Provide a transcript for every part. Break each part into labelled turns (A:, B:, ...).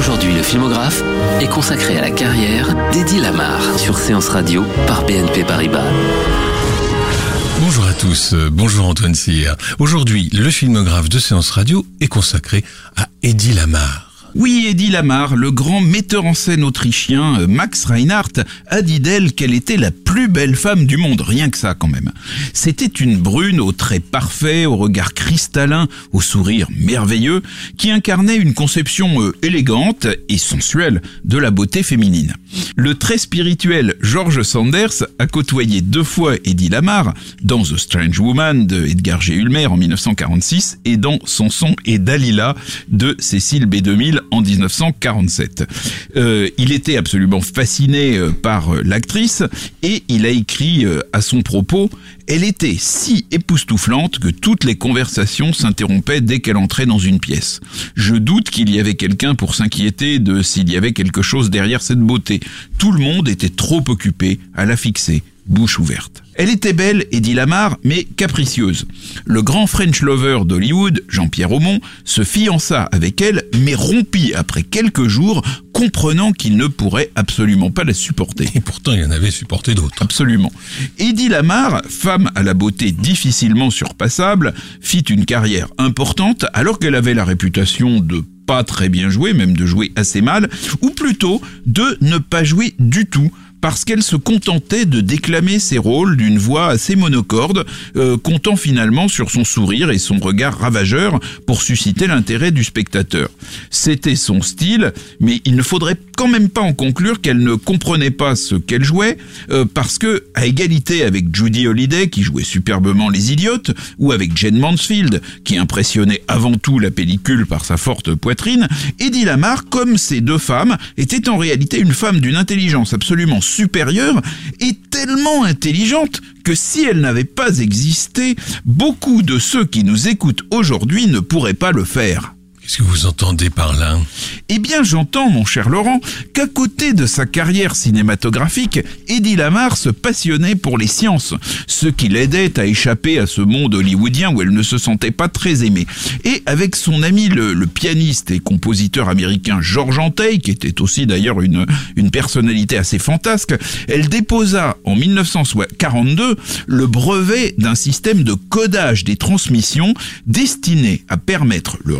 A: Aujourd'hui, le filmographe est consacré à la carrière d'Eddie Lamar sur Séance Radio par BNP Paribas.
B: Bonjour à tous, euh, bonjour Antoine Cyr. Aujourd'hui, le filmographe de Séance Radio est consacré à Eddie Lamar.
C: Oui, Eddie Lamar, le grand metteur en scène autrichien euh, Max Reinhardt, a dit d'elle qu'elle était la plus belle femme du monde, rien que ça quand même. C'était une brune aux traits parfaits, au regard cristallin, au sourire merveilleux, qui incarnait une conception euh, élégante et sensuelle de la beauté féminine. Le très spirituel George Sanders a côtoyé deux fois Eddie Lamar dans The Strange Woman de Edgar G. Ulmer en 1946 et dans Samson et Dalila de Cécile B2000 en 1947. Euh, il était absolument fasciné euh, par euh, l'actrice et il a écrit à son propos elle était si époustouflante que toutes les conversations s'interrompaient dès qu'elle entrait dans une pièce. Je doute qu'il y avait quelqu'un pour s'inquiéter de s'il y avait quelque chose derrière cette beauté. Tout le monde était trop occupé à la fixer, bouche ouverte. Elle était belle, Eddie Lamar, mais capricieuse. Le grand French lover d'Hollywood, Jean-Pierre Aumont, se fiança avec elle, mais rompit après quelques jours, comprenant qu'il ne pourrait absolument pas la supporter.
B: Et pourtant, il y en avait supporté d'autres.
C: Absolument. Eddie Lamar, femme à la beauté difficilement surpassable, fit une carrière importante alors qu'elle avait la réputation de pas très bien jouer, même de jouer assez mal, ou plutôt de ne pas jouer du tout parce qu'elle se contentait de déclamer ses rôles d'une voix assez monocorde, euh, comptant finalement sur son sourire et son regard ravageur pour susciter l'intérêt du spectateur. C'était son style, mais il ne faudrait quand même pas en conclure qu'elle ne comprenait pas ce qu'elle jouait, euh, parce que, à égalité avec Judy Holliday, qui jouait superbement les idiotes, ou avec Jane Mansfield, qui impressionnait avant tout la pellicule par sa forte poitrine, Eddie Lamar, comme ces deux femmes, était en réalité une femme d'une intelligence absolument supérieure et tellement intelligente que si elle n'avait pas existé, beaucoup de ceux qui nous écoutent aujourd'hui ne pourraient pas le faire.
B: Qu'est-ce que vous entendez par là?
C: Eh bien, j'entends, mon cher Laurent, qu'à côté de sa carrière cinématographique, Eddie Lamar se passionnait pour les sciences, ce qui l'aidait à échapper à ce monde hollywoodien où elle ne se sentait pas très aimée. Et avec son ami le, pianiste et compositeur américain George Antey, qui était aussi d'ailleurs une, une personnalité assez fantasque, elle déposa en 1942 le brevet d'un système de codage des transmissions destiné à permettre le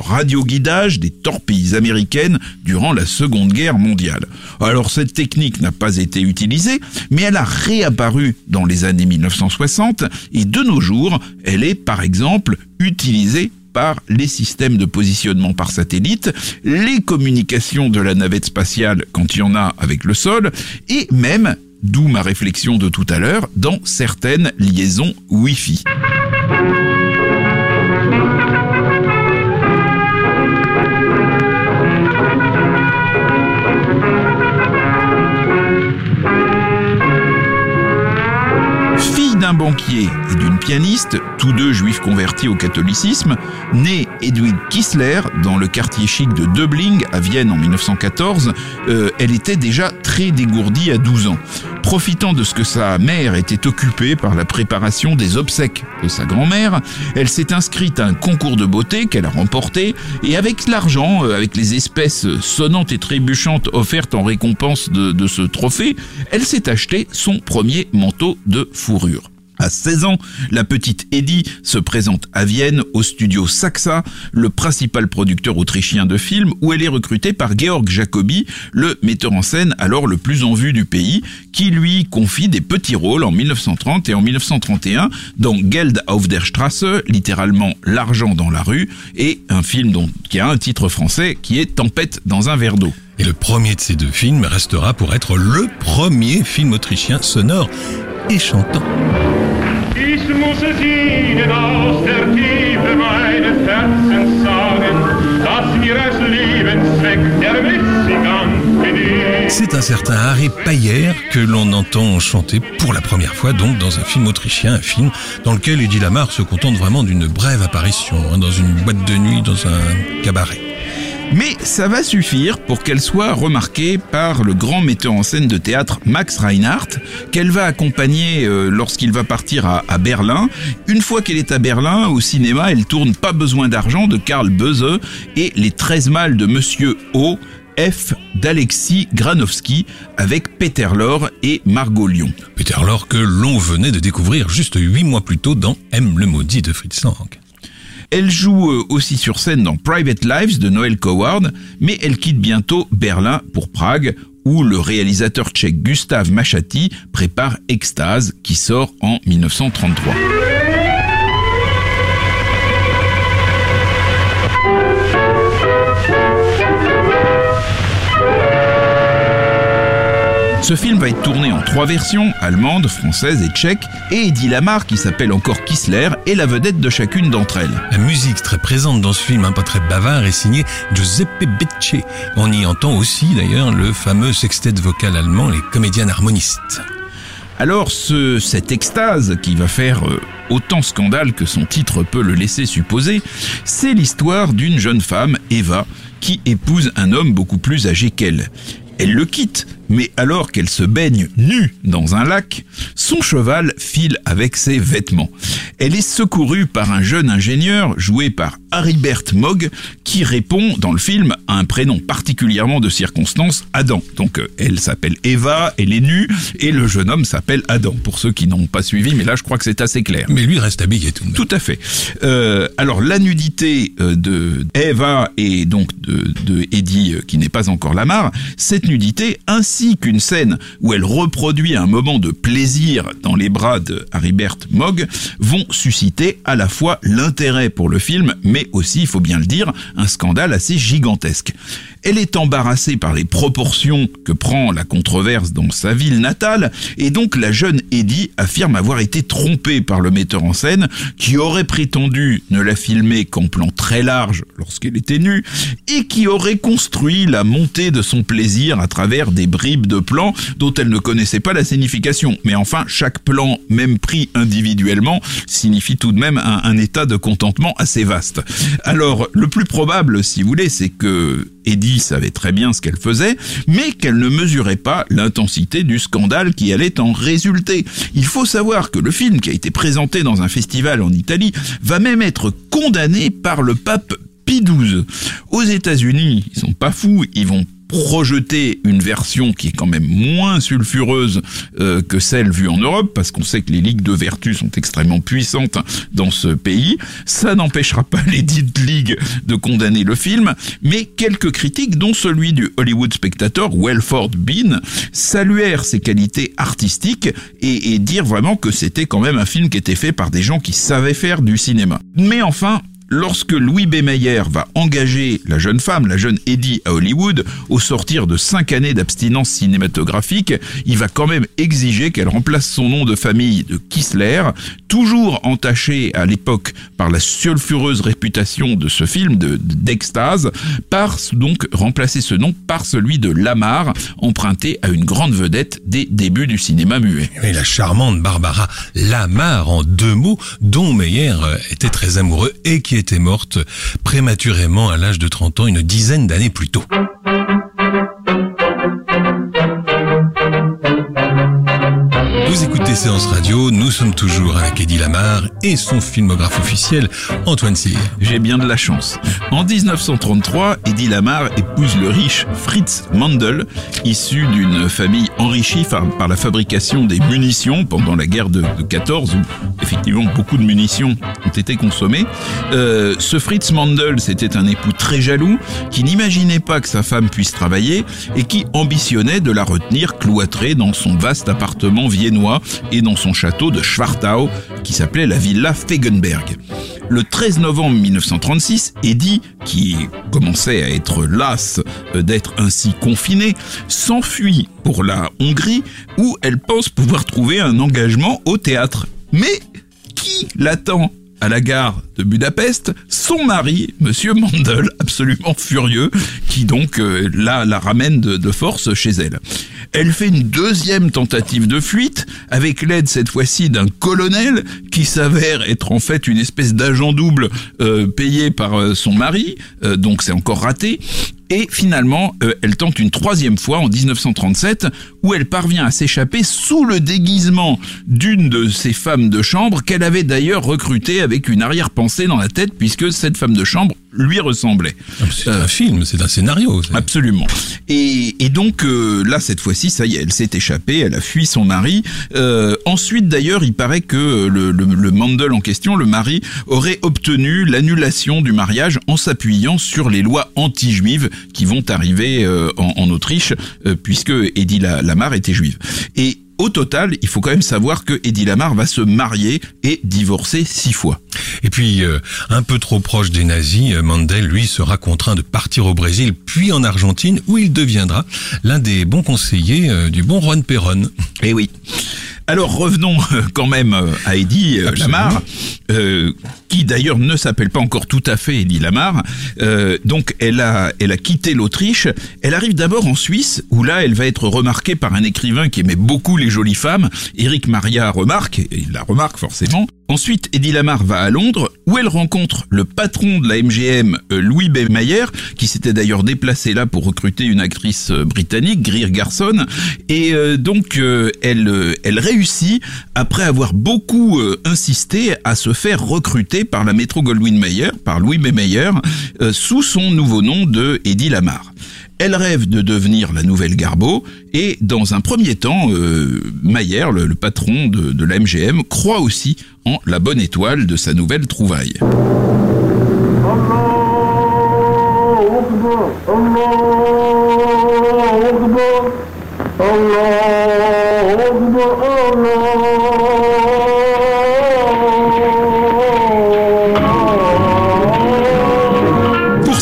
C: radio des torpilles américaines durant la Seconde Guerre mondiale. Alors cette technique n'a pas été utilisée, mais elle a réapparu dans les années 1960 et de nos jours, elle est par exemple utilisée par les systèmes de positionnement par satellite, les communications de la navette spatiale quand il y en a avec le sol, et même, d'où ma réflexion de tout à l'heure, dans certaines liaisons Wi-Fi. Banquier et d'une pianiste, tous deux juifs convertis au catholicisme, né Edwin Kissler dans le quartier chic de Döbling à Vienne en 1914, euh, elle était déjà très dégourdie à 12 ans. Profitant de ce que sa mère était occupée par la préparation des obsèques de sa grand-mère, elle s'est inscrite à un concours de beauté qu'elle a remporté et avec l'argent, euh, avec les espèces sonnantes et trébuchantes offertes en récompense de, de ce trophée, elle s'est acheté son premier manteau de fourrure. À 16 ans, la petite Eddie se présente à Vienne au studio Saxa, le principal producteur autrichien de films, où elle est recrutée par Georg Jacobi, le metteur en scène alors le plus en vue du pays, qui lui confie des petits rôles en 1930 et en 1931 dans Geld auf der Straße, littéralement l'argent dans la rue, et un film qui a un titre français qui est Tempête dans un verre d'eau.
B: Et le premier de ces deux films restera pour être le premier film autrichien sonore et chantant. C'est un certain Harry Payer que l'on entend chanter pour la première fois donc dans un film autrichien, un film dans lequel Eddie Lamar se contente vraiment d'une brève apparition, hein, dans une boîte de nuit, dans un cabaret.
C: Mais ça va suffire pour qu'elle soit remarquée par le grand metteur en scène de théâtre Max Reinhardt, qu'elle va accompagner euh, lorsqu'il va partir à, Berlin. Une fois qu'elle est à Berlin, au cinéma, elle tourne Pas besoin d'argent de Karl Böse et Les 13 mâles de Monsieur O. F d'Alexis Granowski avec Peter Lorre et Margot Lyon.
B: Peter Lorre que l'on venait de découvrir juste huit mois plus tôt dans M le maudit de Fritz Lang.
C: Elle joue euh, aussi sur scène dans Private Lives de Noël Coward, mais elle quitte bientôt Berlin pour Prague, où le réalisateur tchèque Gustav Machati prépare Extase, qui sort en 1933. Ce film va être tourné en trois versions, allemande, française et tchèque, et Eddie Lamar, qui s'appelle encore Kissler, est la vedette de chacune d'entre elles.
B: La musique très présente dans ce film, un pas très bavard, est signée Giuseppe Becce. On y entend aussi d'ailleurs le fameux sextet vocal allemand, les comédiens harmonistes.
C: Alors ce, cette extase qui va faire euh, autant scandale que son titre peut le laisser supposer, c'est l'histoire d'une jeune femme, Eva, qui épouse un homme beaucoup plus âgé qu'elle. Elle le quitte, mais alors qu'elle se baigne nue dans un lac, son cheval file avec ses vêtements. Elle est secourue par un jeune ingénieur joué par Haribert Mogg qui répond dans le film à un prénom particulièrement de circonstance, Adam. Donc euh, elle s'appelle Eva, elle est nue et le jeune homme s'appelle Adam. Pour ceux qui n'ont pas suivi, mais là je crois que c'est assez clair.
B: Mais lui reste habillé tout de même.
C: Tout à fait. Euh, alors la nudité euh, de Eva et donc de, de Eddie euh, qui n'est pas encore Lamar, cette nudité ainsi qu'une scène où elle reproduit un moment de plaisir dans les bras de Haribert Mogg vont susciter à la fois l'intérêt pour le film, mais aussi, il faut bien le dire, un scandale assez gigantesque. Elle est embarrassée par les proportions que prend la controverse dans sa ville natale, et donc la jeune Eddie affirme avoir été trompée par le metteur en scène, qui aurait prétendu ne la filmer qu'en plan très large lorsqu'elle était nue, et qui aurait construit la montée de son plaisir à travers des bribes de plans dont elle ne connaissait pas la signification. Mais enfin, chaque plan, même pris individuellement, signifie tout de même un, un état de contentement assez vaste. Alors, le plus probable, si vous voulez, c'est que Eddie savait très bien ce qu'elle faisait, mais qu'elle ne mesurait pas l'intensité du scandale qui allait en résulter. Il faut savoir que le film qui a été présenté dans un festival en Italie va même être condamné par le pape Pie XII. Aux États-Unis, ils sont pas fous, ils vont projeter une version qui est quand même moins sulfureuse euh, que celle vue en Europe, parce qu'on sait que les ligues de vertu sont extrêmement puissantes dans ce pays. Ça n'empêchera pas les dites ligues de condamner le film, mais quelques critiques, dont celui du Hollywood Spectator, Welford Bean, saluèrent ses qualités artistiques et, et dire vraiment que c'était quand même un film qui était fait par des gens qui savaient faire du cinéma. Mais enfin, Lorsque Louis B. Mayer va engager la jeune femme, la jeune Eddie à Hollywood, au sortir de cinq années d'abstinence cinématographique, il va quand même exiger qu'elle remplace son nom de famille de Kissler, toujours entaché à l'époque par la sulfureuse réputation de ce film de d'extase, par donc remplacer ce nom par celui de Lamar, emprunté à une grande vedette des débuts du cinéma muet.
B: Et la charmante Barbara Lamar en deux mots, dont Meyer euh, était très amoureux et qui était morte prématurément à l'âge de 30 ans une dizaine d'années plus tôt. Écoutez Séance Radio, nous sommes toujours avec Eddie Lamar et son filmographe officiel, Antoine Cyr.
C: J'ai bien de la chance. En 1933, Eddie Lamar épouse le riche Fritz Mandel, issu d'une famille enrichie par, la fabrication des munitions pendant la guerre de 14, où effectivement beaucoup de munitions ont été consommées. Euh, ce Fritz Mandel, c'était un époux très jaloux, qui n'imaginait pas que sa femme puisse travailler et qui ambitionnait de la retenir cloîtrée dans son vaste appartement viennois et dans son château de Schwartau, qui s'appelait la Villa Fegenberg. Le 13 novembre 1936, Eddie, qui commençait à être las d'être ainsi confiné, s'enfuit pour la Hongrie où elle pense pouvoir trouver un engagement au théâtre. Mais qui l'attend? À la gare de Budapest, son mari, Monsieur Mandel, absolument furieux, qui donc euh, là la ramène de, force chez elle. Elle fait une deuxième tentative de fuite, avec l'aide cette fois-ci d'un colonel qui s'avère être en fait une espèce d'agent double euh, payé par euh, son mari, donc c'est encore raté. Et finalement, euh, elle tente une troisième fois en 1937, où elle parvient à s'échapper sous le déguisement d'une de ses femmes de chambre qu'elle avait d'ailleurs recrutée avec une arrière-pensée dans la tête, puisque cette femme de chambre lui ressemblait.
B: Ah, C'est un film, c'est un scénario.
C: Absolument. Et, et donc euh, là, cette fois-ci, ça y est, elle s'est échappée, elle a fui son mari. Euh, ensuite, d'ailleurs, il paraît que le, le, le Mandel en question, le mari, aurait obtenu l'annulation du mariage en s'appuyant sur les lois anti-juives qui vont arriver euh, en, en Autriche, euh, puisque Eddie La- Lamar était juive. Et au total, il faut quand même savoir que Eddie Lamar va se marier et divorcer six fois.
B: Et puis, euh, un peu trop proche des nazis, Mandel, lui, sera contraint de partir au Brésil, puis en Argentine, où il deviendra l'un des bons conseillers euh, du bon Juan Perón.
C: Eh oui. Alors revenons quand même à Eddie
B: Absolument.
C: Lamar, euh, qui d'ailleurs ne s'appelle pas encore tout à fait Eddie Lamar. Euh, donc elle a, elle a quitté l'Autriche. Elle arrive d'abord en Suisse, où là elle va être remarquée par un écrivain qui aimait beaucoup les jolies femmes. Éric Maria remarque, et il la remarque forcément. Ensuite, Eddie Lamar va à Londres, où elle rencontre le patron de la MGM, euh, Louis B. Mayer, qui s'était d'ailleurs déplacé là pour recruter une actrice euh, britannique, Greer Garson. Et euh, donc, elle, elle réussit, après avoir beaucoup insisté, à se faire recruter par la Metro Goldwyn Mayer, par Louis B. Mayer, sous son nouveau nom de Eddie Lamar. Elle rêve de devenir la nouvelle Garbo et dans un premier temps, euh, Mayer, le, patron de, de la MGM, croit aussi en la bonne étoile de sa nouvelle trouvaille.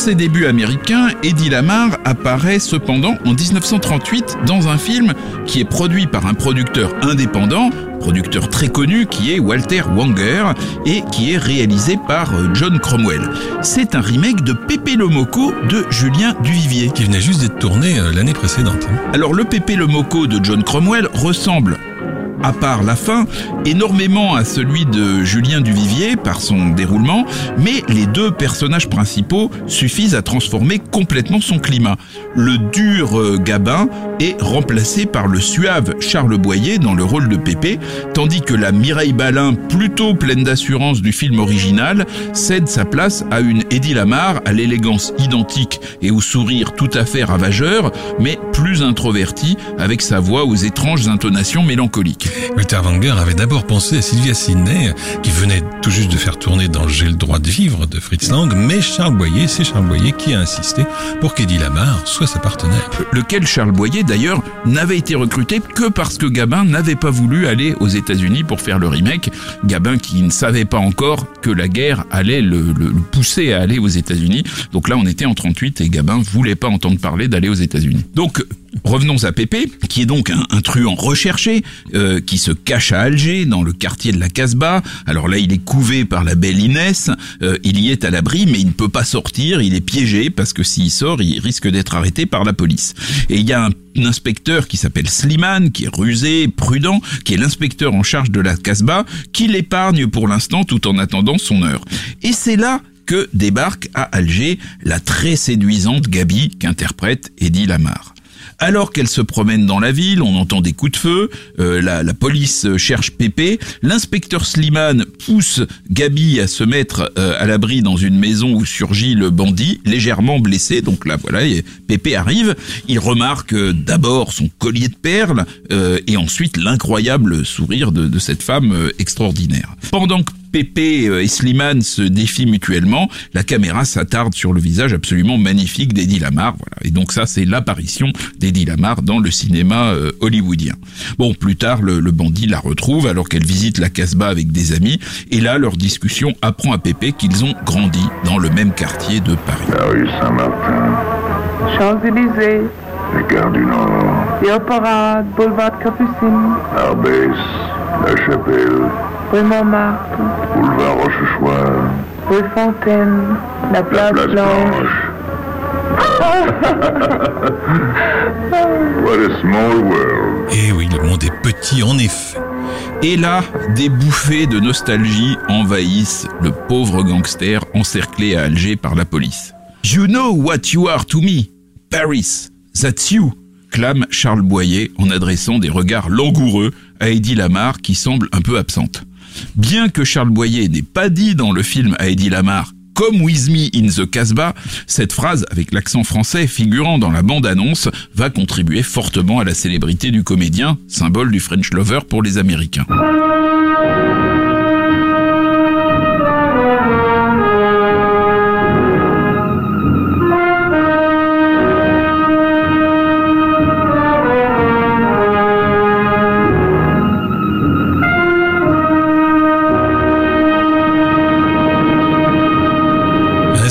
C: Ses débuts américains, Eddie Lamar apparaît cependant en 1938 dans un film qui est produit par un producteur indépendant, producteur très connu qui est Walter Wanger et qui est réalisé par euh, John Cromwell. C'est un remake de Pépé le Moco de Julien Duvivier.
B: qui venait juste d'être tourné euh, l'année précédente. hein.
C: Alors le Pépé le Moco de John Cromwell ressemble à part la fin, énormément à celui de Julien Duvivier par son déroulement, mais les deux personnages principaux suffisent à transformer complètement son climat. Le dur euh, Gabin est remplacé par le suave Charles Boyer dans le rôle de Pépé, tandis que la Mireille Balin, plutôt pleine d'assurance du film original, cède sa place à une Eddie Lamar à l'élégance identique et au sourire tout à fait ravageur, mais plus introverti, avec sa voix aux étranges intonations mélancoliques.
B: Avait d'abord pensé à Sylvia Sidney, qui venait tout juste de faire tourner dans J'ai le droit de vivre de Fritz Lang, mais Charles Boyer, c'est Charles Boyer qui a insisté pour qu'Eddie Lamar soit sa partenaire.
C: lequel Charles Boyer d'ailleurs n'avait été recruté que parce que Gabin n'avait pas voulu aller aux États-Unis pour faire le remake. Gabin qui ne savait pas encore que la guerre allait le, le- le pousser à aller aux États-Unis. Donc là, on était en 38 et Gabin voulait pas entendre parler d'aller aux États-Unis. Donc Revenons à Pépé, qui est donc un, un truand recherché, euh, qui se cache à Alger, dans le quartier de la Casbah. Alors là, il est couvé par la belle Inès, euh, il y est à l'abri, mais il ne peut pas sortir, il est piégé, parce que s'il sort, il risque d'être arrêté par la police. Et il y a un, inspecteur qui s'appelle Slimane, qui est rusé, prudent, qui est l'inspecteur en charge de la Casbah, qui l'épargne pour l'instant tout en attendant son heure. Et c'est là que débarque à Alger la très séduisante Gabi qu'interprète Eddie Lamar. Alors qu'elle se promène dans la ville, on entend des coups de feu, euh, la, la police cherche Pépé, l'inspecteur Slimane pousse Gabi à se mettre euh, à l'abri dans une maison où surgit le bandit, légèrement blessé, donc là voilà, et Pépé arrive, il remarque euh, d'abord son collier de perles euh, et ensuite l'incroyable sourire de, de cette femme euh, extraordinaire. Pendant que Pépé euh, et Slimane se défient mutuellement, la caméra s'attarde sur le visage absolument magnifique d'Eddie Lamar. Voilà. Et donc ça, c'est l'apparition d'Eddie Lamar dans le cinéma euh, hollywoodien. Bon, plus tard, le, le bandit la retrouve alors qu'elle visite la Casbah avec des amis. Et là, leur discussion apprend à Pépé qu'ils ont grandi dans le même quartier de Paris.
D: La rue Saint-Martin,
E: Champs-Élysées,
D: les gares du Nord,
E: Théoparade, Boulevard Capucine,
D: Arbès, La Chapelle,
E: rue Montmartre,
D: Boulevard Rochechouart,
E: rue Fontaine, la
D: la
E: place,
D: place
E: Blanche.
D: What a small world.
B: Et oui, le monde est petit en effet.
C: Et là, des bouffées de nostalgie envahissent le pauvre gangster encerclé à Alger par la police. You know what you are to me, Paris, that's you, clame Charles Boyer en adressant des regards langoureux à Eddie Lamar qui semble un peu absente. Bien que Charles Boyer n'ait pas dit dans le film à Eddie Lamar Come with in the Casbah, cette phrase avec l'accent français figurant dans la bande-annonce va contribuer fortement à la célébrité du comédien, symbole du French Lover pour les Américains.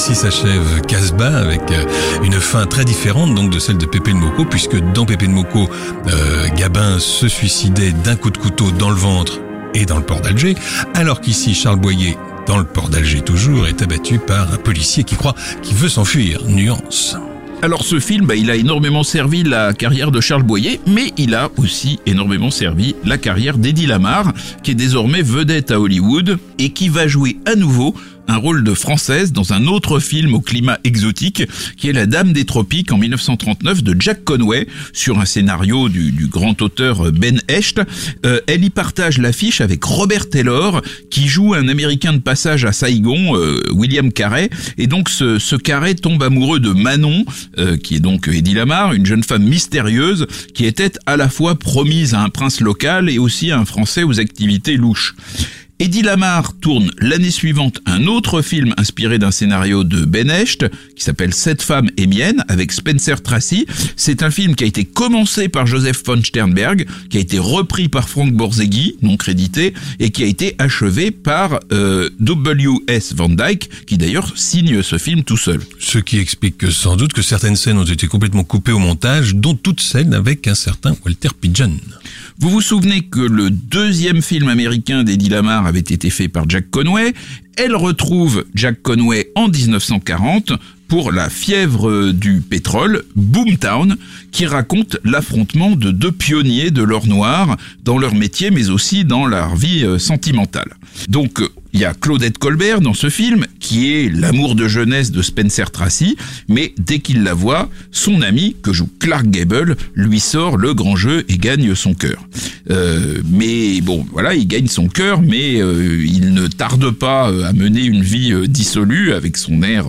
B: Ainsi s'achève Casbah avec euh, une fin très différente donc de celle de Pépé le Moko puisque dans Pépé le Moko, euh, Gabin se suicidait d'un coup de couteau dans le ventre et dans le port d'Alger, alors qu'ici Charles Boyer, dans le port d'Alger toujours, est abattu par un policier qui croit qu'il veut s'enfuir. Nuance.
C: Alors ce film, bah, il a énormément servi la carrière de Charles Boyer, mais il a aussi énormément servi la carrière d'Eddie Lamar, qui est désormais vedette à Hollywood et qui va jouer à nouveau un rôle de française dans un autre film au climat exotique, qui est La Dame des Tropiques en 1939 de Jack Conway, sur un scénario du, du grand auteur Ben Hecht. Euh, elle y partage l'affiche avec Robert Taylor, qui joue un Américain de passage à Saigon, euh, William Carey, et donc ce, ce Carey tombe amoureux de Manon, euh, qui est donc Eddie Lamar, une jeune femme mystérieuse, qui était à la fois promise à un prince local et aussi à un Français aux activités louches. Eddie Lamar tourne l'année suivante un autre film inspiré d'un scénario de Ben qui s'appelle Cette femme est mienne avec Spencer Tracy. C'est un film qui a été commencé par Joseph von Sternberg, qui a été repris par Frank Borzegui, non crédité, et qui a été achevé par euh, W.S. Van Dyke, qui d'ailleurs signe ce film tout seul.
B: Ce qui explique que sans doute que certaines scènes ont été complètement coupées au montage, dont toutes celles avec un certain Walter Pidgeon.
C: Vous vous souvenez que le deuxième film américain d'Eddie Lamar avait été fait par Jack Conway. Elle retrouve Jack Conway en 1940 pour La fièvre du pétrole, Boomtown, qui raconte l'affrontement de deux pionniers de l'or noir dans leur métier mais aussi dans leur vie euh, sentimentale. Donc il y a Claudette Colbert dans ce film, qui est l'amour de jeunesse de Spencer Tracy, mais dès qu'il la voit, son ami, que joue Clark Gable, lui sort le grand jeu et gagne son cœur. Euh, mais bon, voilà, il gagne son cœur, mais euh, il ne tarde pas euh, à mener une vie dissolue avec son air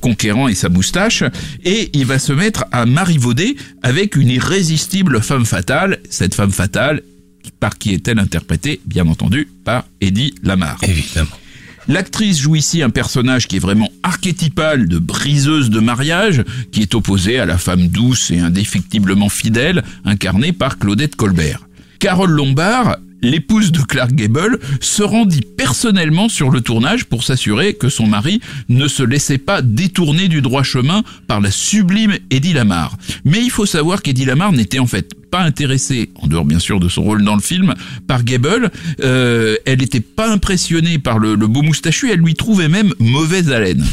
C: conquérant et sa moustache, et il va se mettre à marivauder avec une irrésistible femme fatale. Cette femme fatale, par qui est-elle interprétée Bien entendu, par Eddie Lamar.
B: Évidemment.
C: L'actrice joue ici un personnage qui est vraiment archétypal de briseuse de mariage, qui est opposé à la femme douce et indéfectiblement fidèle, incarnée par Claudette Colbert. Carole Lombard, l'épouse de Clark Gable, se rendit personnellement sur le tournage pour s'assurer que son mari ne se laissait pas détourner du droit chemin par la sublime Eddie Lamar. Mais il faut savoir qu'Eddie Lamar n'était en fait pas intéressée, en dehors bien sûr de son rôle dans le film, par Gable. Euh, elle n'était pas impressionnée par le, le beau moustachu, elle lui trouvait même mauvaise haleine.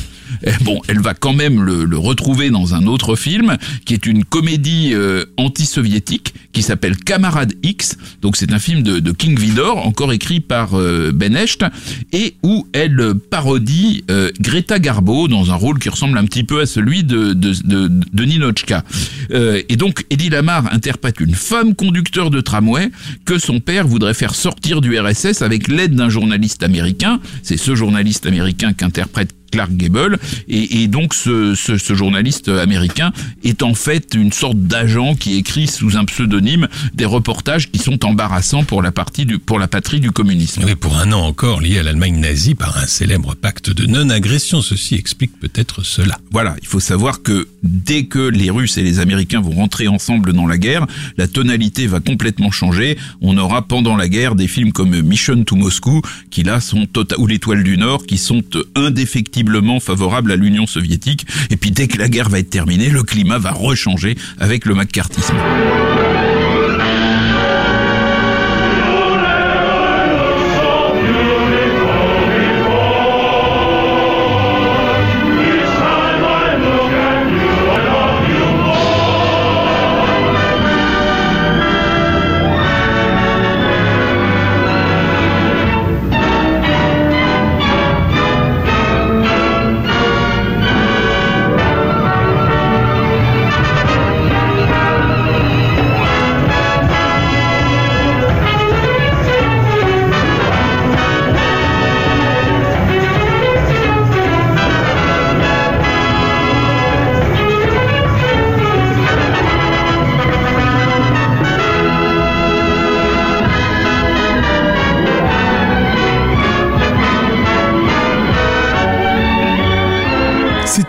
C: Eh, Bon, elle va quand même le, retrouver dans un autre film, qui est une comédie euh, anti-soviétique, qui s'appelle Camarade X. Donc c'est un film de, King Vidor, encore écrit par euh, Ben Hecht, et où elle parodie euh, Greta Garbo dans un rôle qui ressemble un petit peu à celui de, de, de, Ninochka. Euh, et donc Eddie Lamar interprète une femme conducteur de tramway que son père voudrait faire sortir du RSS avec l'aide d'un journaliste américain. C'est ce journaliste américain qu'interprète Clark Gable et, et donc ce, ce, ce journaliste américain est en fait une sorte d'agent qui écrit sous un pseudonyme des reportages qui sont embarrassants pour la partie du pour la patrie du communisme.
B: Oui, pour un an encore lié à l'Allemagne nazie par un célèbre pacte de non-agression. Ceci explique peut-être cela.
C: Voilà, il faut savoir que dès que les Russes et les Américains vont rentrer ensemble dans la guerre, la tonalité va complètement changer. On aura pendant la guerre des films comme Mission to Moscou, qui là sont tota- ou l'Étoile du Nord, qui sont euh, favorables à l'Union soviétique. Et puis dès que la guerre va être terminée, le climat va rechanger avec le macartisme.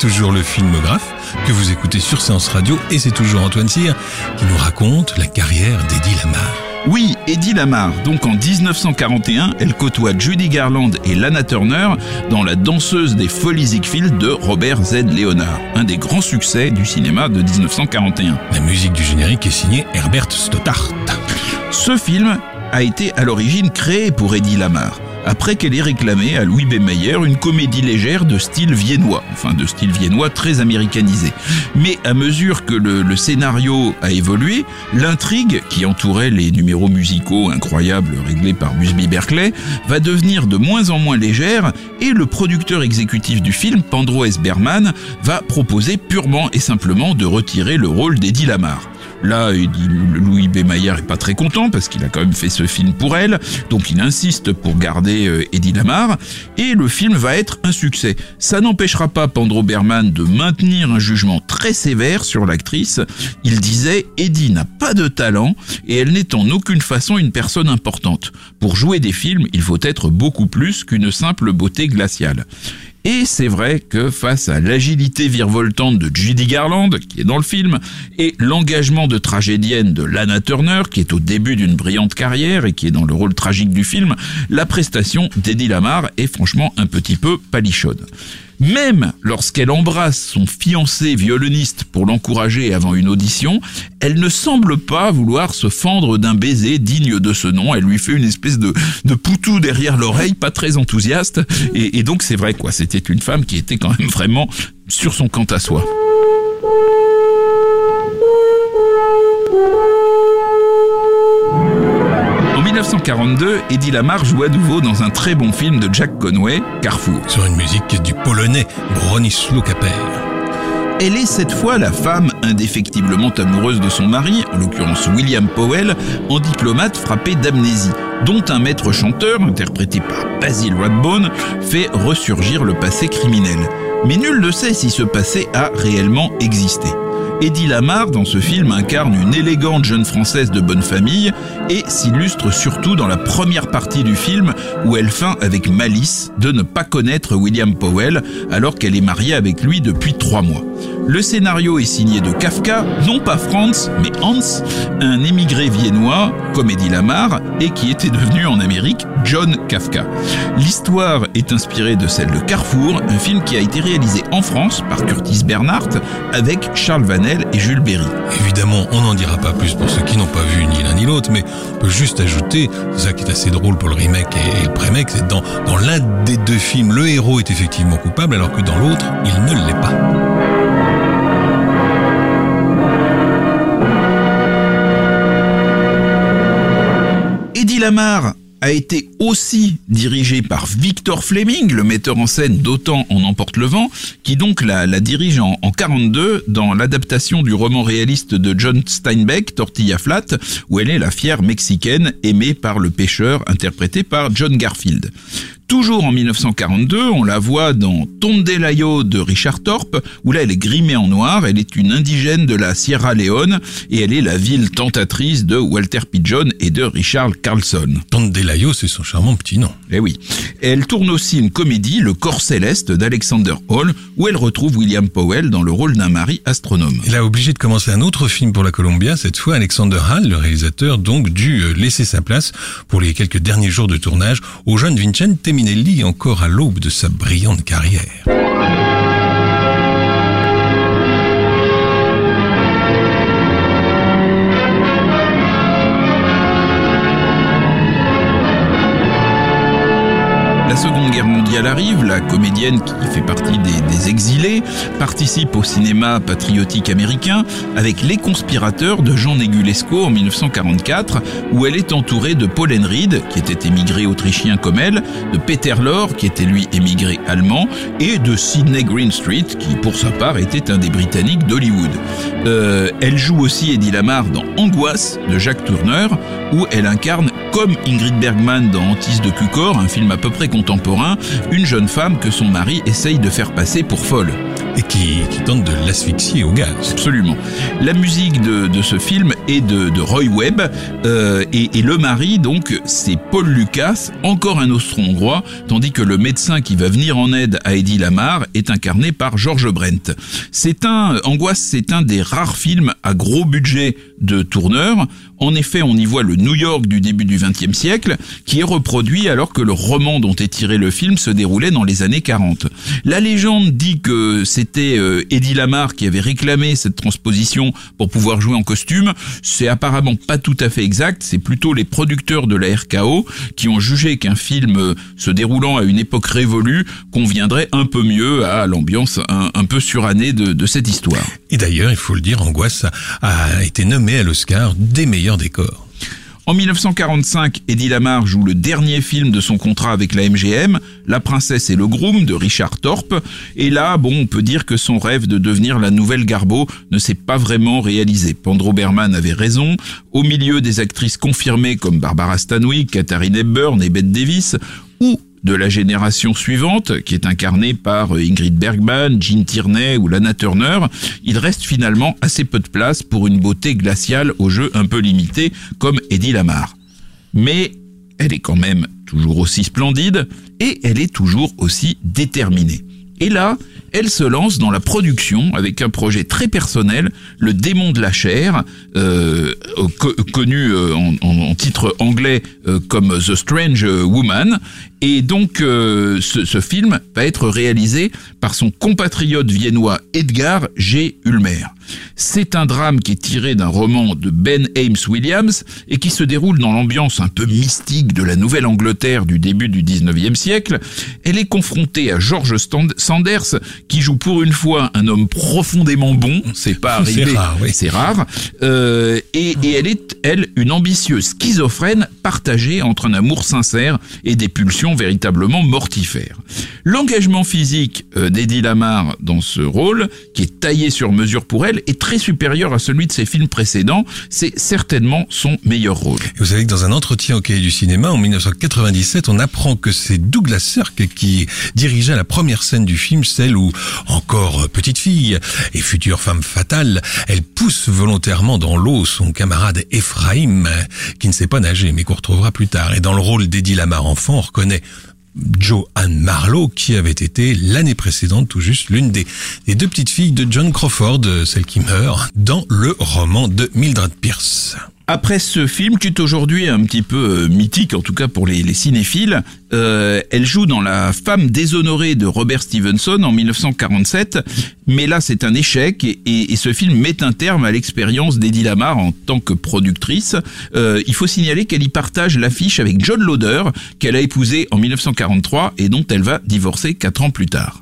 B: Toujours le filmographe que vous écoutez sur Séance Radio et c'est toujours Antoine Cyr qui nous raconte la carrière d'Eddie Lamar.
C: Oui, Eddie Lamar. Donc en 1941, elle côtoie Judy Garland et Lana Turner dans La danseuse des folies Ziegfeld de Robert Z. Leonard, un des grands succès du cinéma de 1941.
B: La musique du générique est signée Herbert Stothart.
C: Ce film a été à l'origine créé pour Eddie Lamar, après qu'elle ait réclamé à Louis B. Mayer une comédie légère de style viennois, enfin de style viennois très américanisé. Mais à mesure que le, scénario a évolué, l'intrigue qui entourait les numéros musicaux incroyables réglés par Busby Berkeley va devenir de moins en moins légère et le producteur exécutif du film, Pandro S. Berman, va proposer purement et simplement de retirer le rôle d'Eddie Lamar. Là, Louis B. Mayer est pas très content parce qu'il a quand même fait ce film pour elle, donc il insiste pour garder euh, Eddie Lamar, et le film va être un succès. Ça n'empêchera pas Pandro Berman de maintenir un jugement très sévère sur l'actrice. Il disait Eddie n'a pas de talent et elle n'est en aucune façon une personne importante. Pour jouer des films, il faut être beaucoup plus qu'une simple beauté glaciale. Et c'est vrai que face à l'agilité virevoltante de Judy Garland, qui est dans le film, et l'engagement de tragédienne de Lana Turner, qui est au début d'une brillante carrière et qui est dans le rôle tragique du film, la prestation d'Eddie Lamar est franchement un petit peu palichonne. Même lorsqu'elle embrasse son fiancé violoniste pour l'encourager avant une audition, elle ne semble pas vouloir se fendre d'un baiser digne de ce nom. Elle lui fait une espèce de, de poutou derrière l'oreille, pas très enthousiaste. Et, et donc c'est vrai quoi, c'était une femme qui était quand même vraiment sur son quant à soi. 1942, Eddie Lamar joue à nouveau dans un très bon film de Jack Conway, Carrefour.
B: Sur une musique du polonais Bronisław Kapell.
C: Elle est cette fois la femme indéfectiblement amoureuse de son mari, en l'occurrence William Powell, en diplomate frappé d'amnésie, dont un maître chanteur, interprété par Basil Rathbone, fait ressurgir le passé criminel. Mais nul ne sait si ce passé a réellement existé. Eddie Lamar, dans ce film, incarne une élégante jeune française de bonne famille et s'illustre surtout dans la première partie du film où elle feint avec malice de ne pas connaître William Powell alors qu'elle est mariée avec lui depuis trois mois. Le scénario est signé de Kafka, non pas Franz, mais Hans, un émigré viennois, comme Eddie Lamar, et qui était devenu en Amérique John Kafka. L'histoire est inspirée de celle de Carrefour, un film qui a été réalisé en France par Curtis Bernhardt avec Charles Vanel et Jules Berry.
B: Évidemment, on n'en dira pas plus pour ceux qui n'ont pas vu ni l'un ni l'autre, mais on peut juste ajouter, c'est ça qui est assez drôle pour le remake et, et le pré-make, c'est dans, dans l'un des deux films, le héros est effectivement coupable, alors que dans l'autre, il ne l'est pas.
C: Lamar a été aussi dirigé par Victor Fleming, le metteur en scène d'Autant en emporte le vent, qui donc la, la dirige en, en 42 dans l'adaptation du roman réaliste de John Steinbeck, Tortilla Flat, où elle est la fière mexicaine aimée par le pêcheur, interprété par John Garfield. Toujours en 1942, on la voit dans Tondelayo de Richard Thorpe, où là elle est grimée en noir, elle est une indigène de la Sierra Leone, et elle est la ville tentatrice de Walter Pigeon et de Richard Carlson.
B: Tondelayo, c'est son charmant petit nom.
C: Eh oui. Elle tourne aussi une comédie, Le corps céleste d'Alexander Hall, où elle retrouve William Powell dans le rôle d'un mari astronome.
B: Il a obligé de commencer un autre film pour la Columbia. Cette fois, Alexander Hall, le réalisateur, donc dû euh, laisser sa place pour les quelques derniers jours de tournage au jeune Vincente Minelli, encore à l'aube de sa brillante carrière.
C: La Seconde Guerre mondiale arrive, la comédienne qui fait partie des, exilés participe au cinéma patriotique américain avec Les Conspirateurs de Jean Negulesco en 1944 où elle est entourée de Paul Enried qui était émigré autrichien comme elle, de Peter Lorre qui était lui émigré allemand et de Sidney Greenstreet qui pour sa part était un des Britanniques d'Hollywood. Euh, elle joue aussi Eddie Lamar dans Angoisse de Jacques Tourneur où elle incarne comme Ingrid Bergman dans Antisse de Cucor, un film à peu près contemporain, une jeune femme que son mari essaye de faire passer pour folle.
B: Et qui, qui tente de l'asphyxier au gaz.
C: Absolument. La musique de, de ce film est de, de Roy Webb euh, et, et, le mari, donc, c'est Paul Lucas, encore un austro-hongrois, tandis que le médecin qui va venir en aide à Eddie Lamar est incarné par George Brent. C'est un, Angoisse, c'est un des rares films à gros budget de tourneur. En effet, on y voit le New York du début du XXe siècle, qui est reproduit alors que le roman dont est tiré le film se déroulait dans les années 40. La légende dit que c'était euh, Eddie Lamar qui avait réclamé cette transposition pour pouvoir jouer en costume. C'est apparemment pas tout à fait exact, c'est plutôt les producteurs de la RKO qui ont jugé qu'un film euh, se déroulant à une époque révolue conviendrait un peu mieux à l'ambiance un, peu surannée de, de, cette histoire.
B: Et d'ailleurs, il faut le dire, Angoisse a, a été nommé à l'Oscar des meilleurs décors.
C: En 1945, Eddie Lamar joue le dernier film de son contrat avec la MGM, La princesse et le groom de Richard Thorpe. Et là, bon, on peut dire que son rêve de devenir la nouvelle Garbo ne s'est pas vraiment réalisé. Pandro Berman avait raison. Au milieu des actrices confirmées comme Barbara Stanwyck, Katharine Hepburn et Bette Davis, ou de la génération suivante, qui est incarnée par Ingrid Bergman, Jean Tierney ou Lana Turner, il reste finalement assez peu de place pour une beauté glaciale au jeu un peu limité comme Eddie Lamar. Mais elle est quand même toujours aussi splendide et elle est toujours aussi déterminée. Et là, elle se lance dans la production avec un projet très personnel, Le démon de la chair, euh, co connu en, en, titre anglais euh, comme The Strange Woman. Et donc, euh, ce, film va être réalisé par son compatriote viennois Edgar G. Ulmer. C'est un drame qui est tiré d'un roman de Ben Ames Williams et qui se déroule dans l'ambiance un peu mystique de la Nouvelle-Angleterre du début du 19e siècle. Elle est confrontée à George Sanders qui joue pour une fois un homme profondément bon. C'est pas arrivé.
B: C'est rare, oui.
C: C'est rare. Euh, et, et elle est, elle, une ambitieuse schizophrène partagée entre un amour sincère et des pulsions véritablement mortifères. L'engagement physique euh, d'Eddie Lamar dans ce rôle, qui est taillé sur mesure pour elle, est très supérieur à celui de ses films précédents. C'est certainement son meilleur rôle.
B: Vous savez que dans un entretien au Cahier du cinéma en 1997, on apprend que c'est Douglas Sirk qui dirigeait la première scène du film, celle où, encore petite fille et future femme fatale, elle pousse volontairement dans l'eau son camarade Ephraim, qui ne sait pas nager, mais qu'on retrouvera plus tard. Et dans le rôle d'Eddie Lamar enfant, on reconnaît Joanne Marlowe, qui avait été l'année précédente tout juste l'une des, des deux petites filles de John Crawford, euh, celle qui meurt, dans le roman de Mildred Pierce.
C: Après ce film, qui est aujourd'hui un petit peu euh, mythique, en tout cas pour les, les cinéphiles, euh, elle joue dans La femme déshonorée de Robert Stevenson en 1947, mais là c'est un échec et ce film met un terme à l'expérience d'Eddie Lamar en tant que productrice. Euh, il faut signaler qu'elle y partage l'affiche avec John Lauder, qu'elle a épousé en 1943 et dont elle va divorcer quatre ans plus tard.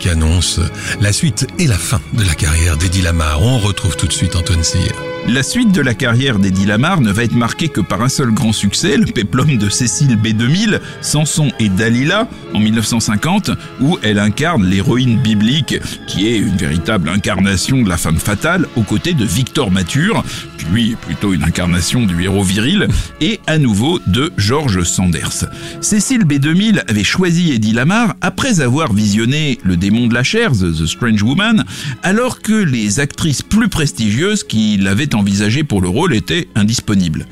B: Musique annonce la suite et la fin de la carrière d'Eddie Lamar. On retrouve tout de suite Antoine Cyr.
C: La suite de la carrière d'Eddie Lamar ne va être marquée que par un seul grand succès, le péplum de Cécile B2000, Samson et Dalila, en 1950, où elle incarne l'héroïne biblique, qui est une véritable incarnation de la femme fatale, aux côtés de Victor Mature, qui lui est plutôt une incarnation du héros viril, et à nouveau de George Sanders. Cécile B2000 avait choisi Eddie Lamar après avoir visionné Le démon de la chair, The, The Strange Woman, alors que les actrices plus prestigieuses qui l'avaient envisagé pour le rôle étaient indisponibles.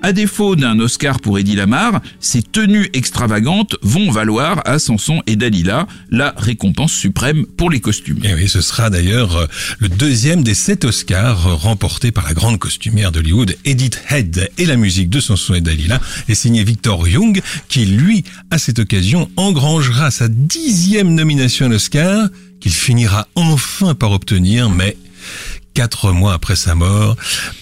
C: À défaut d'un Oscar pour Eddie Lamar, ses tenues extravagantes vont valoir à Samson et Dalila la récompense suprême pour les costumes.
B: Et oui, ce sera d'ailleurs euh, le deuxième des sept Oscars euh, remportés par la grande costumière d'Hollywood, Edith Head. Et la musique de Samson et Dalila est signée Victor Young, qui lui, à cette occasion, engrangera sa dixième nomination à l'Oscar, qu'il finira enfin par obtenir, mais quatre mois après sa mort,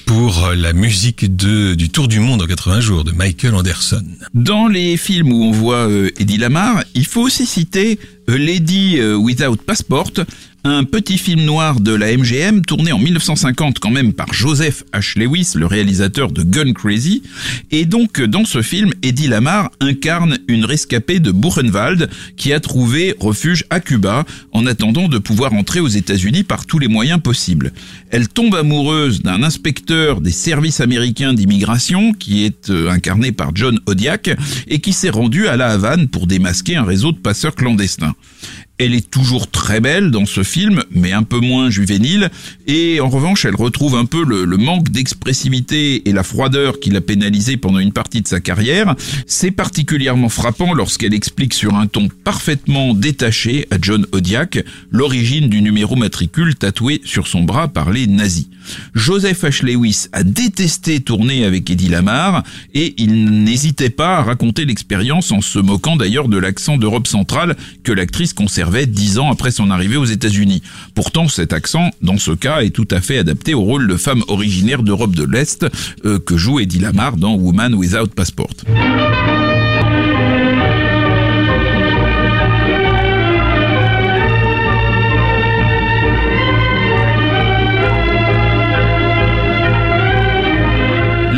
B: pour la musique de, du Tour du Monde en 80 jours de Michael Anderson.
C: Dans les films où on voit euh, Eddie Lamar, il faut aussi citer euh, Lady euh, Without Passport, un petit film noir de la MGM tourné en 1950 quand même par Joseph H. Lewis, le réalisateur de Gun Crazy. Et donc dans ce film, Eddie Lamar incarne une rescapée de Buchenwald qui a trouvé refuge à Cuba en attendant de pouvoir entrer aux États-Unis par tous les moyens possibles. Elle tombe amoureuse d'un inspecteur des services américains d'immigration qui est euh, incarné par John Odiak et qui s'est rendu à la Havane pour démasquer un réseau de passeurs clandestins. Elle est toujours très belle dans ce film, mais un peu moins juvénile, et en revanche, elle retrouve un peu le, manque d'expressivité et la froideur qui l'a pénalisée pendant une partie de sa carrière. C'est particulièrement frappant lorsqu'elle explique sur un ton parfaitement détaché à John Odiak l'origine du numéro matricule tatoué sur son bras par les nazis. Joseph H. Lewis a détesté tourner avec Eddie Lamar, et il n'hésitait pas à raconter l'expérience en se moquant d'ailleurs de l'accent d'Europe centrale que l'actrice conservait dix ans après son arrivée aux États-Unis. Pourtant, cet accent, dans ce cas, est tout à fait adapté au rôle de femme originaire d'Europe de l'Est euh, que joue Eddie Lamar dans Woman Without Passport.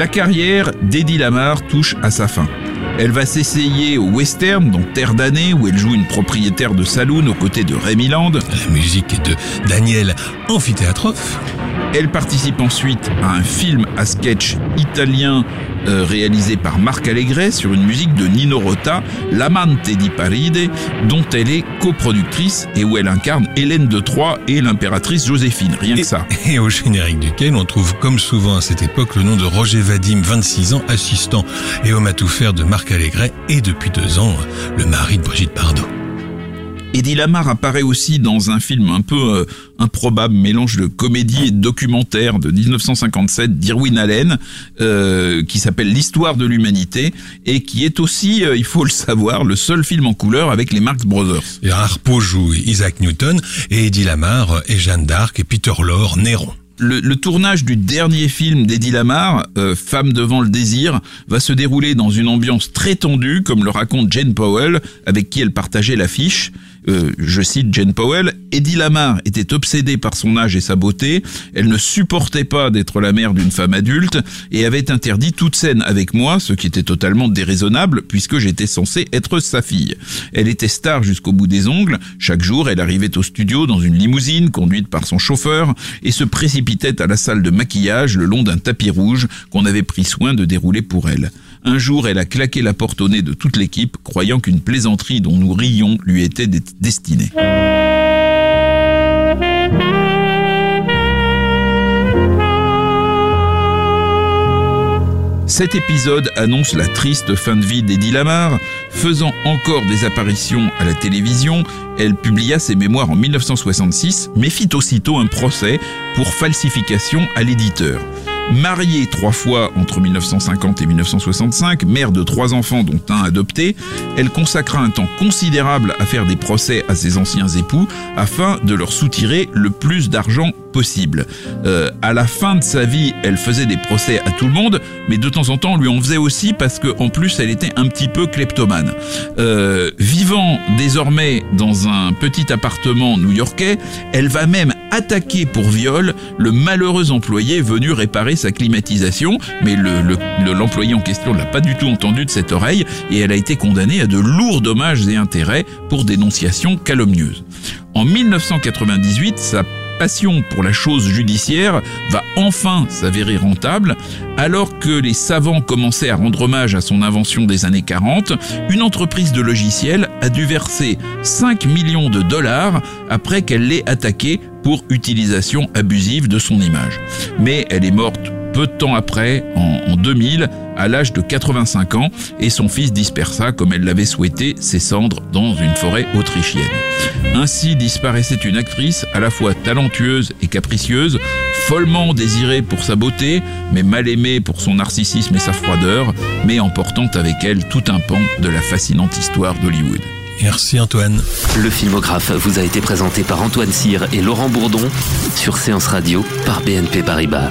C: Carrière d'Eddie Lamar touche à sa fin. Elle va s'essayer au western, dans Terre d'année, où elle joue une propriétaire de saloon aux côtés de Rémi Land.
B: La musique est de Daniel Amphithéatrof.
C: Elle participe ensuite à un film à sketch italien euh, réalisé par Marc Allégret sur une musique de Nino Rota, L'Amante di Paride, dont elle est coproductrice et où elle incarne Hélène de Troyes et l'impératrice Joséphine, rien que ça.
B: Et au générique duquel on trouve comme souvent à cette époque le nom de Roger Vadim, 26 ans, assistant et homme à tout faire de Marc Allégret et depuis deux ans le mari de Brigitte Bardot.
C: Eddie Lamar apparaît aussi dans un film un peu euh, improbable, mélange de comédie et de documentaire de 1957 d'Irwin Allen, euh, qui s'appelle L'histoire de l'humanité, et qui est aussi, euh, il faut le savoir, le seul film en couleur avec les Marx Brothers.
B: Et Harpo joue Isaac Newton et Eddie Lamar et Jeanne d'Arc et Peter Lorre, Néron.
C: Le, le tournage du dernier film d'Eddie Lamar, euh, Femme devant le désir, va se dérouler dans une ambiance très tendue, comme le raconte Jane Powell, avec qui elle partageait l'affiche. Euh, je cite Jane Powell, Eddie Lamar était obsédée par son âge et sa beauté, elle ne supportait pas d'être la mère d'une femme adulte et avait interdit toute scène avec moi, ce qui était totalement déraisonnable puisque j'étais censé être sa fille. Elle était star jusqu'au bout des ongles, chaque jour elle arrivait au studio dans une limousine conduite par son chauffeur et se précipitait à la salle de maquillage le long d'un tapis rouge qu'on avait pris soin de dérouler pour elle. Un jour, elle a claqué la porte au nez de toute l'équipe, croyant qu'une plaisanterie dont nous rions lui était destinée. Cet épisode annonce la triste fin de vie d'Eddie Lamar. Faisant encore des apparitions à la télévision, elle publia ses mémoires en 1966, mais fit aussitôt un procès pour falsification à l'éditeur. Mariée trois fois entre 1950 et 1965, mère de trois enfants dont un adopté, elle consacra un temps considérable à faire des procès à ses anciens époux afin de leur soutirer le plus d'argent possible. Euh, à la fin de sa vie, elle faisait des procès à tout le monde, mais de temps en temps, on lui en faisait aussi parce que en plus, elle était un petit peu kleptomane. Euh, vivant désormais dans un petit appartement new-yorkais, elle va même attaquer pour viol le malheureux employé venu réparer sa climatisation, mais le- le- le- l'employé en question ne l'a pas du tout entendu de cette oreille et elle a été condamnée à de lourds dommages et intérêts pour dénonciation calomnieuse. En 1998, sa passion pour la chose judiciaire va enfin s'avérer rentable, alors que les savants commençaient à rendre hommage à son invention des années 40, une entreprise de logiciels a dû verser 5 millions de dollars après qu'elle l'ait attaqué pour utilisation abusive de son image. Mais elle est morte peu de temps après, en, en 2000, à l'âge de 85 ans, et son fils dispersa, comme elle l'avait souhaité, ses cendres dans une forêt autrichienne. Ainsi disparaissait une actrice à la fois talentueuse et capricieuse, follement désirée pour sa beauté, mais mal aimée pour son narcissisme et sa froideur, mais emportant avec elle tout un pan de la fascinante histoire d'Hollywood.
B: Merci Antoine.
A: Le filmographe vous a été présenté par Antoine Cyr et Laurent Bourdon sur Séance Radio par BNP Paribas.